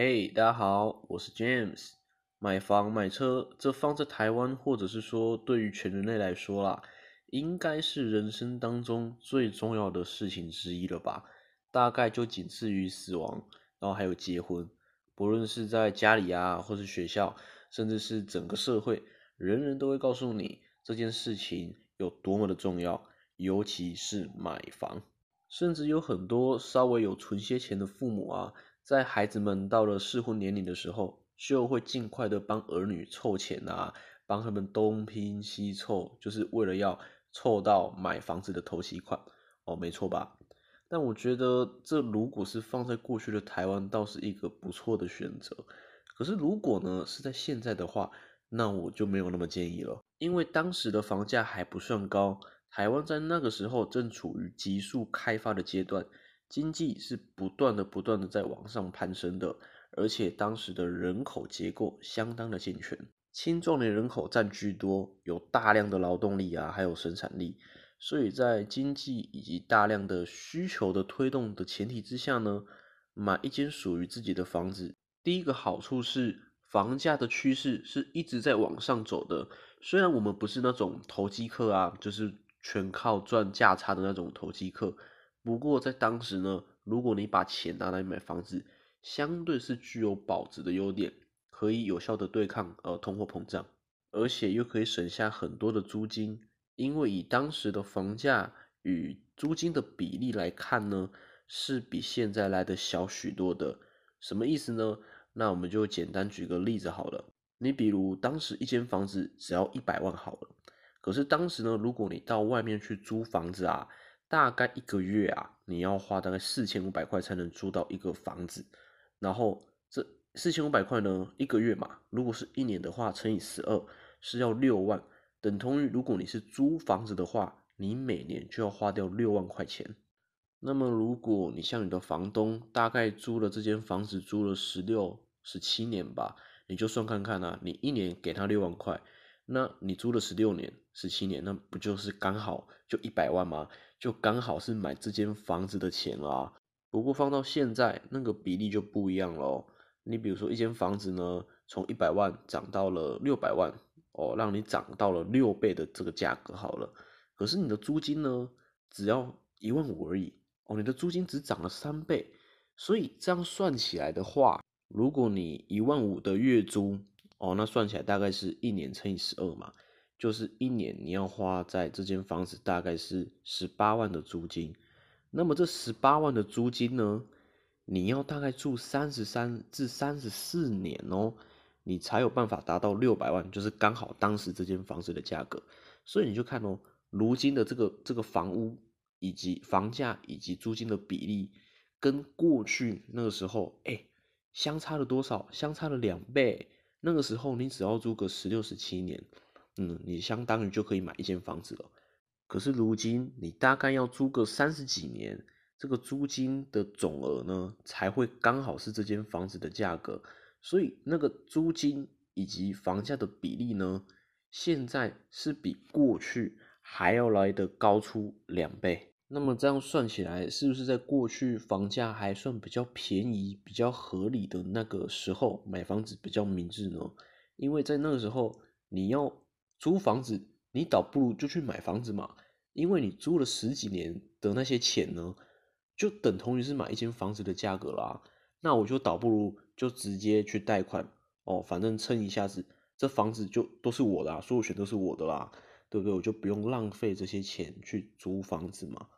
嘿，大家好，我是 James。买房买车，这放在台湾，或者是说对于全人类来说啦，应该是人生当中最重要的事情之一了吧？大概就仅次于死亡，然后还有结婚。不论是在家里啊，或是学校，甚至是整个社会，人人都会告诉你这件事情有多么的重要，尤其是买房。甚至有很多稍微有存些钱的父母啊。在孩子们到了适婚年龄的时候，就会尽快的帮儿女凑钱啊，帮他们东拼西凑，就是为了要凑到买房子的头期款哦，没错吧？但我觉得这如果是放在过去的台湾，倒是一个不错的选择。可是如果呢是在现在的话，那我就没有那么建议了，因为当时的房价还不算高，台湾在那个时候正处于急速开发的阶段。经济是不断的、不断的在往上攀升的，而且当时的人口结构相当的健全，青壮年人口占居多，有大量的劳动力啊，还有生产力，所以在经济以及大量的需求的推动的前提之下呢，买一间属于自己的房子，第一个好处是房价的趋势是一直在往上走的，虽然我们不是那种投机客啊，就是全靠赚价差的那种投机客。不过在当时呢，如果你把钱拿来买房子，相对是具有保值的优点，可以有效的对抗呃通货膨胀，而且又可以省下很多的租金，因为以当时的房价与租金的比例来看呢，是比现在来的小许多的。什么意思呢？那我们就简单举个例子好了，你比如当时一间房子只要一百万好了，可是当时呢，如果你到外面去租房子啊。大概一个月啊，你要花大概四千五百块才能租到一个房子，然后这四千五百块呢，一个月嘛，如果是一年的话，乘以十二是要六万，等同于如果你是租房子的话，你每年就要花掉六万块钱。那么如果你像你的房东，大概租了这间房子租了十六、十七年吧，你就算看看啊，你一年给他六万块。那你租了十六年、十七年，那不就是刚好就一百万吗？就刚好是买这间房子的钱啦。不过放到现在，那个比例就不一样喽。你比如说一间房子呢，从一百万涨到了六百万，哦，让你涨到了六倍的这个价格好了。可是你的租金呢，只要一万五而已，哦，你的租金只涨了三倍。所以这样算起来的话，如果你一万五的月租，哦，那算起来大概是一年乘以十二嘛，就是一年你要花在这间房子大概是十八万的租金。那么这十八万的租金呢，你要大概住三十三至三十四年哦，你才有办法达到六百万，就是刚好当时这间房子的价格。所以你就看哦，如今的这个这个房屋以及房价以及租金的比例，跟过去那个时候，哎，相差了多少？相差了两倍。那个时候你只要租个十六十七年，嗯，你相当于就可以买一间房子了。可是如今你大概要租个三十几年，这个租金的总额呢才会刚好是这间房子的价格。所以那个租金以及房价的比例呢，现在是比过去还要来的高出两倍。那么这样算起来，是不是在过去房价还算比较便宜、比较合理的那个时候买房子比较明智呢？因为在那个时候，你要租房子，你倒不如就去买房子嘛。因为你租了十几年的那些钱呢，就等同于是买一间房子的价格啦。那我就倒不如就直接去贷款哦，反正撑一下子，这房子就都是我的，所有权都是我的啦，对不对？我就不用浪费这些钱去租房子嘛。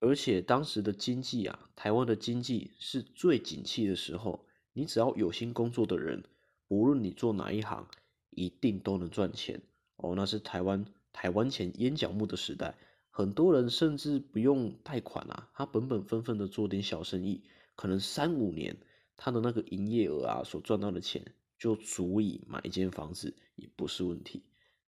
而且当时的经济啊，台湾的经济是最景气的时候，你只要有心工作的人，无论你做哪一行，一定都能赚钱哦。那是台湾台湾钱烟角木的时代，很多人甚至不用贷款啊，他本本分分的做点小生意，可能三五年，他的那个营业额啊，所赚到的钱就足以买一间房子，也不是问题。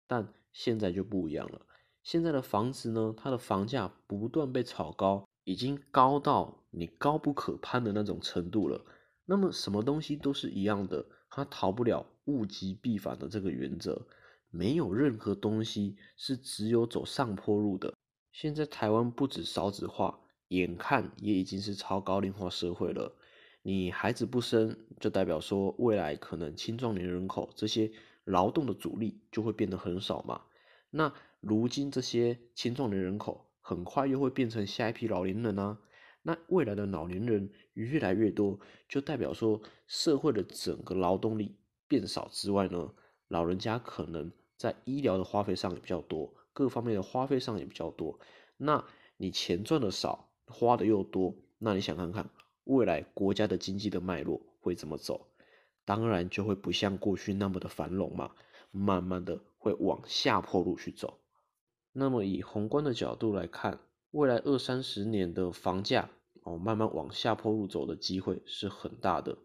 但现在就不一样了。现在的房子呢，它的房价不断被炒高，已经高到你高不可攀的那种程度了。那么什么东西都是一样的，它逃不了物极必反的这个原则，没有任何东西是只有走上坡路的。现在台湾不止少子化，眼看也已经是超高龄化社会了。你孩子不生，就代表说未来可能青壮年人口这些劳动的主力就会变得很少嘛。那如今这些青壮年人口很快又会变成下一批老年人啊。那未来的老年人越来越多，就代表说社会的整个劳动力变少之外呢，老人家可能在医疗的花费上也比较多，各方面的花费上也比较多。那你钱赚的少，花的又多，那你想看看未来国家的经济的脉络会怎么走？当然就会不像过去那么的繁荣嘛，慢慢的会往下坡路去走。那么以宏观的角度来看，未来二三十年的房价。哦，慢慢往下坡路走的机会是很大的，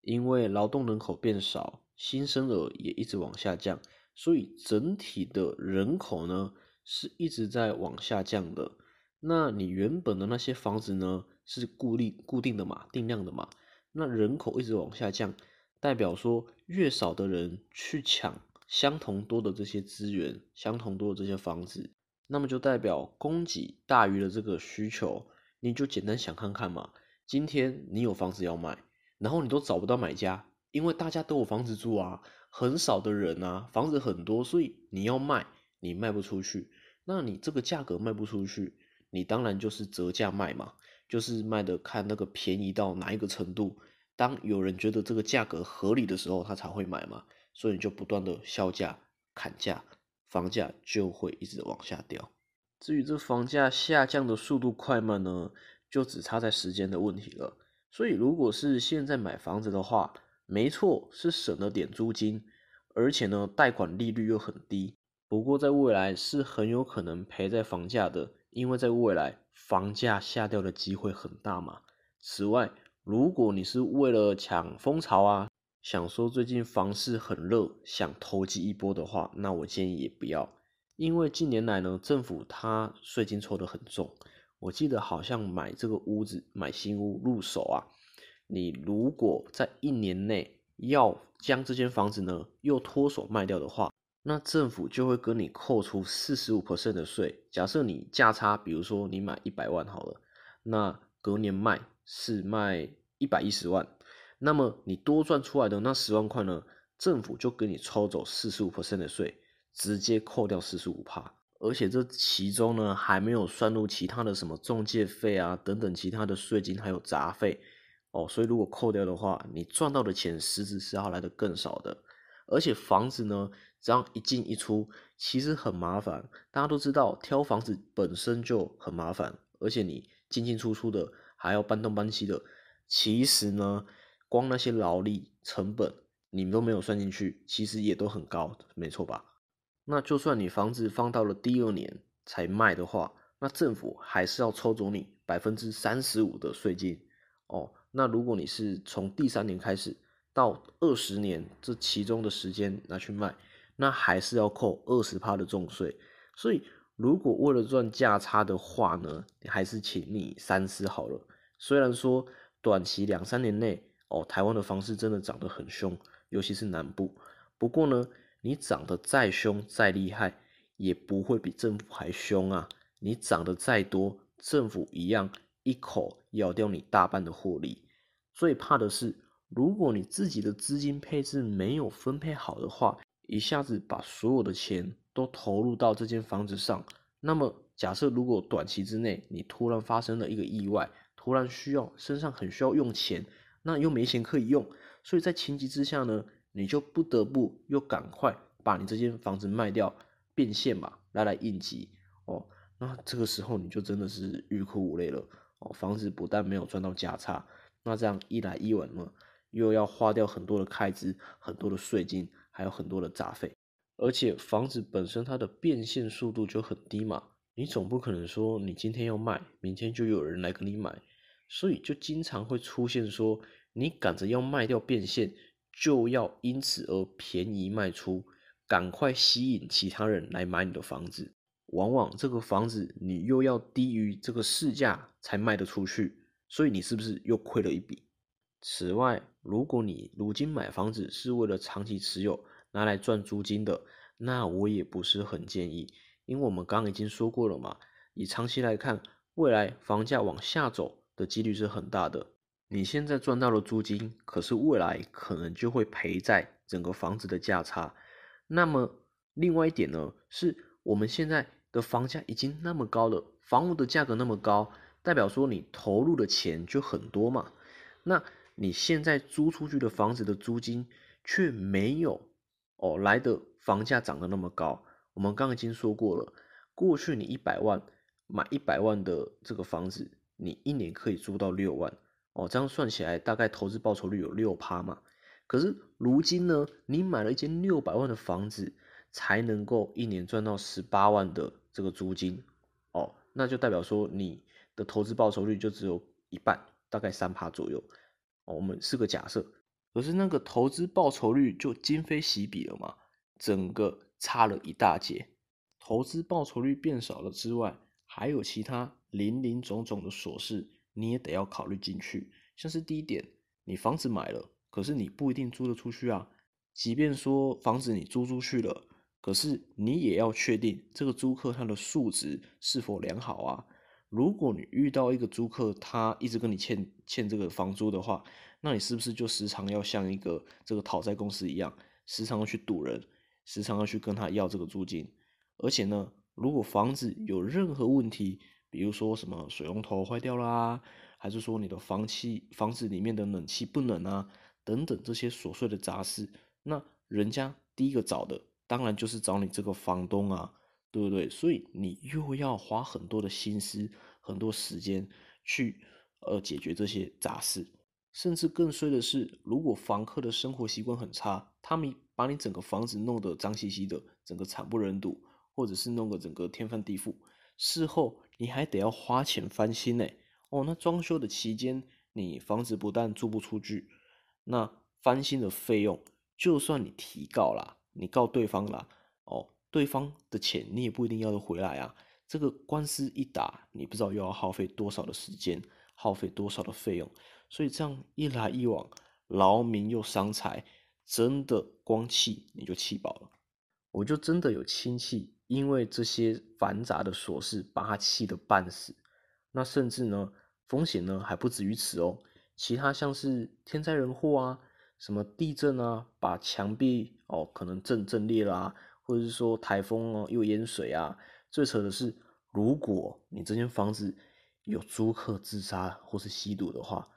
因为劳动人口变少，新生儿也一直往下降，所以整体的人口呢是一直在往下降的。那你原本的那些房子呢是固定固定的嘛，定量的嘛？那人口一直往下降，代表说越少的人去抢相同多的这些资源，相同多的这些房子，那么就代表供给大于了这个需求。你就简单想看看嘛，今天你有房子要卖，然后你都找不到买家，因为大家都有房子住啊，很少的人啊，房子很多，所以你要卖，你卖不出去，那你这个价格卖不出去，你当然就是折价卖嘛，就是卖的看那个便宜到哪一个程度，当有人觉得这个价格合理的时候，他才会买嘛，所以你就不断的销价砍价，房价就会一直往下掉。至于这房价下降的速度快慢呢，就只差在时间的问题了。所以，如果是现在买房子的话，没错，是省了点租金，而且呢，贷款利率又很低。不过，在未来是很有可能赔在房价的，因为在未来房价下掉的机会很大嘛。此外，如果你是为了抢风潮啊，想说最近房市很热，想投机一波的话，那我建议也不要。因为近年来呢，政府它税金抽得很重，我记得好像买这个屋子买新屋入手啊，你如果在一年内要将这间房子呢又脱手卖掉的话，那政府就会跟你扣除四十五的税。假设你价差，比如说你买一百万好了，那隔年卖是卖一百一十万，那么你多赚出来的那十万块呢，政府就给你抽走四十五的税。直接扣掉四十五趴，而且这其中呢还没有算入其他的什么中介费啊等等其他的税金还有杂费哦，所以如果扣掉的话，你赚到的钱实质是要来的更少的。而且房子呢这样一进一出，其实很麻烦。大家都知道挑房子本身就很麻烦，而且你进进出出的还要搬东搬西的，其实呢光那些劳力成本你们都没有算进去，其实也都很高，没错吧？那就算你房子放到了第二年才卖的话，那政府还是要抽走你百分之三十五的税金哦。那如果你是从第三年开始到二十年这其中的时间拿去卖，那还是要扣二十趴的重税。所以如果为了赚价差的话呢，还是请你三思好了。虽然说短期两三年内哦，台湾的房市真的涨得很凶，尤其是南部。不过呢。你涨得再凶再厉害，也不会比政府还凶啊！你涨得再多，政府一样一口咬掉你大半的获利。最怕的是，如果你自己的资金配置没有分配好的话，一下子把所有的钱都投入到这间房子上，那么假设如果短期之内你突然发生了一个意外，突然需要身上很需要用钱，那又没钱可以用，所以在情急之下呢？你就不得不又赶快把你这间房子卖掉变现嘛，来来应急哦。那这个时候你就真的是欲哭无泪了哦。房子不但没有赚到价差，那这样一来一往呢，又要花掉很多的开支、很多的税金，还有很多的杂费。而且房子本身它的变现速度就很低嘛，你总不可能说你今天要卖，明天就有人来跟你买，所以就经常会出现说你赶着要卖掉变现。就要因此而便宜卖出，赶快吸引其他人来买你的房子。往往这个房子你又要低于这个市价才卖得出去，所以你是不是又亏了一笔？此外，如果你如今买房子是为了长期持有，拿来赚租金的，那我也不是很建议，因为我们刚刚已经说过了嘛，以长期来看，未来房价往下走的几率是很大的。你现在赚到了租金，可是未来可能就会赔在整个房子的价差。那么另外一点呢，是我们现在的房价已经那么高了，房屋的价格那么高，代表说你投入的钱就很多嘛。那你现在租出去的房子的租金却没有哦来的房价涨得那么高。我们刚刚已经说过了，过去你一百万买一百万的这个房子，你一年可以租到六万。哦，这样算起来大概投资报酬率有六趴嘛？可是如今呢，你买了一间六百万的房子，才能够一年赚到十八万的这个租金，哦，那就代表说你的投资报酬率就只有一半，大概三趴左右。哦，我们是个假设，可是那个投资报酬率就今非昔比了嘛，整个差了一大截。投资报酬率变少了之外，还有其他林林总总的琐事。你也得要考虑进去，像是第一点，你房子买了，可是你不一定租得出去啊。即便说房子你租出去了，可是你也要确定这个租客他的素质是否良好啊。如果你遇到一个租客，他一直跟你欠欠这个房租的话，那你是不是就时常要像一个这个讨债公司一样，时常要去堵人，时常要去跟他要这个租金？而且呢，如果房子有任何问题，比如说什么水龙头坏掉啦，还是说你的房气房子里面的冷气不冷啊，等等这些琐碎的杂事，那人家第一个找的当然就是找你这个房东啊，对不对？所以你又要花很多的心思、很多时间去呃解决这些杂事，甚至更衰的是，如果房客的生活习惯很差，他们把你整个房子弄得脏兮兮的，整个惨不忍睹，或者是弄个整个天翻地覆。事后你还得要花钱翻新呢，哦，那装修的期间，你房子不但租不出去，那翻新的费用，就算你提高了，你告对方啦，哦，对方的钱你也不一定要得回来啊。这个官司一打，你不知道又要耗费多少的时间，耗费多少的费用，所以这样一来一往，劳民又伤财，真的光气你就气饱了。我就真的有亲戚。因为这些繁杂的琐事把他气得半死，那甚至呢风险呢还不止于此哦，其他像是天灾人祸啊，什么地震啊，把墙壁哦可能震震裂啦，或者是说台风哦又淹水啊，最扯的是，如果你这间房子有租客自杀或是吸毒的话，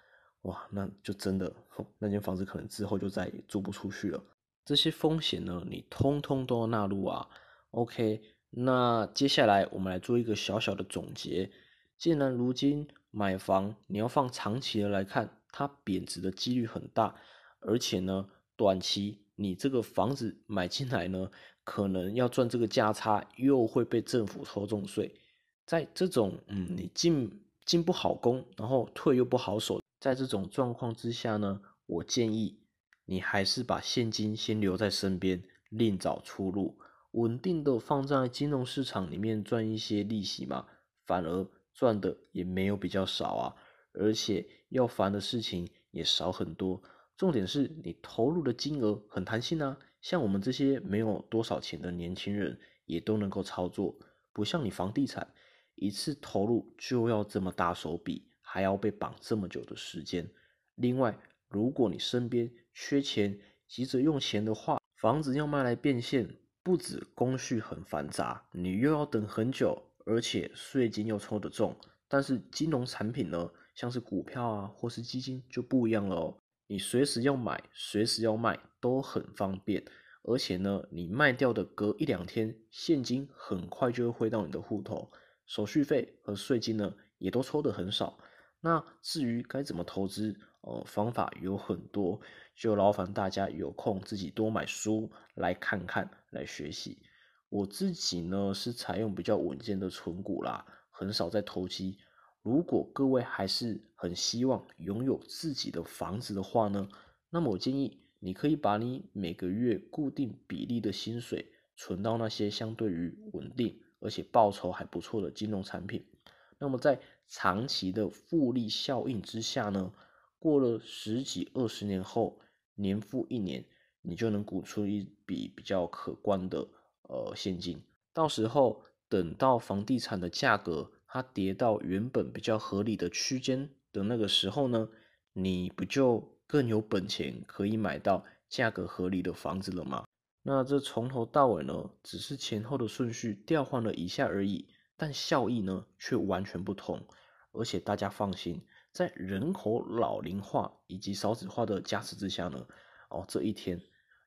哇，那就真的那间房子可能之后就再也租不出去了。这些风险呢，你通通都要纳入啊。OK，那接下来我们来做一个小小的总结。既然如今买房你要放长期的来看，它贬值的几率很大，而且呢，短期你这个房子买进来呢，可能要赚这个价差，又会被政府抽重税。在这种嗯，你进进不好攻，然后退又不好守，在这种状况之下呢，我建议你还是把现金先留在身边，另找出路。稳定的放在金融市场里面赚一些利息嘛，反而赚的也没有比较少啊，而且要烦的事情也少很多。重点是你投入的金额很弹性啊，像我们这些没有多少钱的年轻人也都能够操作，不像你房地产一次投入就要这么大手笔，还要被绑这么久的时间。另外，如果你身边缺钱急着用钱的话，房子要卖来变现。不止工序很繁杂，你又要等很久，而且税金又抽得重。但是金融产品呢，像是股票啊或是基金就不一样了哦，你随时要买，随时要卖都很方便。而且呢，你卖掉的隔一两天，现金很快就会汇到你的户头，手续费和税金呢也都抽得很少。那至于该怎么投资？呃，方法有很多，就劳烦大家有空自己多买书来看看，来学习。我自己呢是采用比较稳健的存股啦，很少在投机。如果各位还是很希望拥有自己的房子的话呢，那么我建议你可以把你每个月固定比例的薪水存到那些相对于稳定而且报酬还不错的金融产品。那么在长期的复利效应之下呢？过了十几二十年后，年复一年，你就能鼓出一笔比较可观的呃现金。到时候等到房地产的价格它跌到原本比较合理的区间的那个时候呢，你不就更有本钱可以买到价格合理的房子了吗？那这从头到尾呢，只是前后的顺序调换了一下而已，但效益呢却完全不同。而且大家放心，在人口老龄化以及少子化的加持之下呢，哦，这一天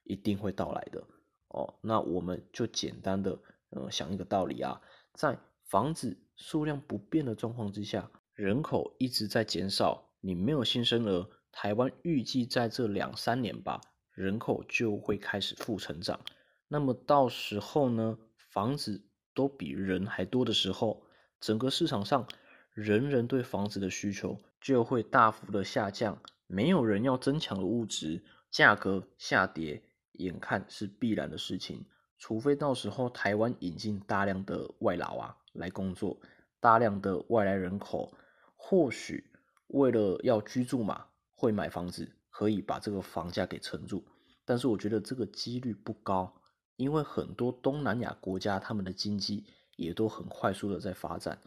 一定会到来的。哦，那我们就简单的呃想一个道理啊，在房子数量不变的状况之下，人口一直在减少，你没有新生儿，台湾预计在这两三年吧，人口就会开始负成长。那么到时候呢，房子都比人还多的时候，整个市场上人人对房子的需求就会大幅的下降，没有人要增强的物质，价格下跌。眼看是必然的事情，除非到时候台湾引进大量的外劳啊来工作，大量的外来人口，或许为了要居住嘛，会买房子，可以把这个房价给撑住。但是我觉得这个几率不高，因为很多东南亚国家他们的经济也都很快速的在发展，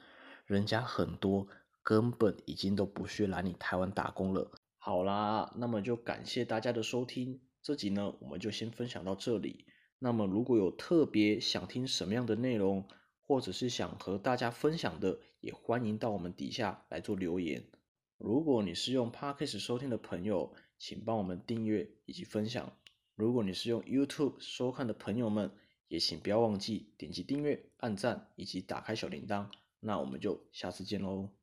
人家很多根本已经都不屑来你台湾打工了。好啦，那么就感谢大家的收听。这集呢，我们就先分享到这里。那么，如果有特别想听什么样的内容，或者是想和大家分享的，也欢迎到我们底下来做留言。如果你是用 Podcast 收听的朋友，请帮我们订阅以及分享。如果你是用 YouTube 收看的朋友们，也请不要忘记点击订阅、按赞以及打开小铃铛。那我们就下次见喽。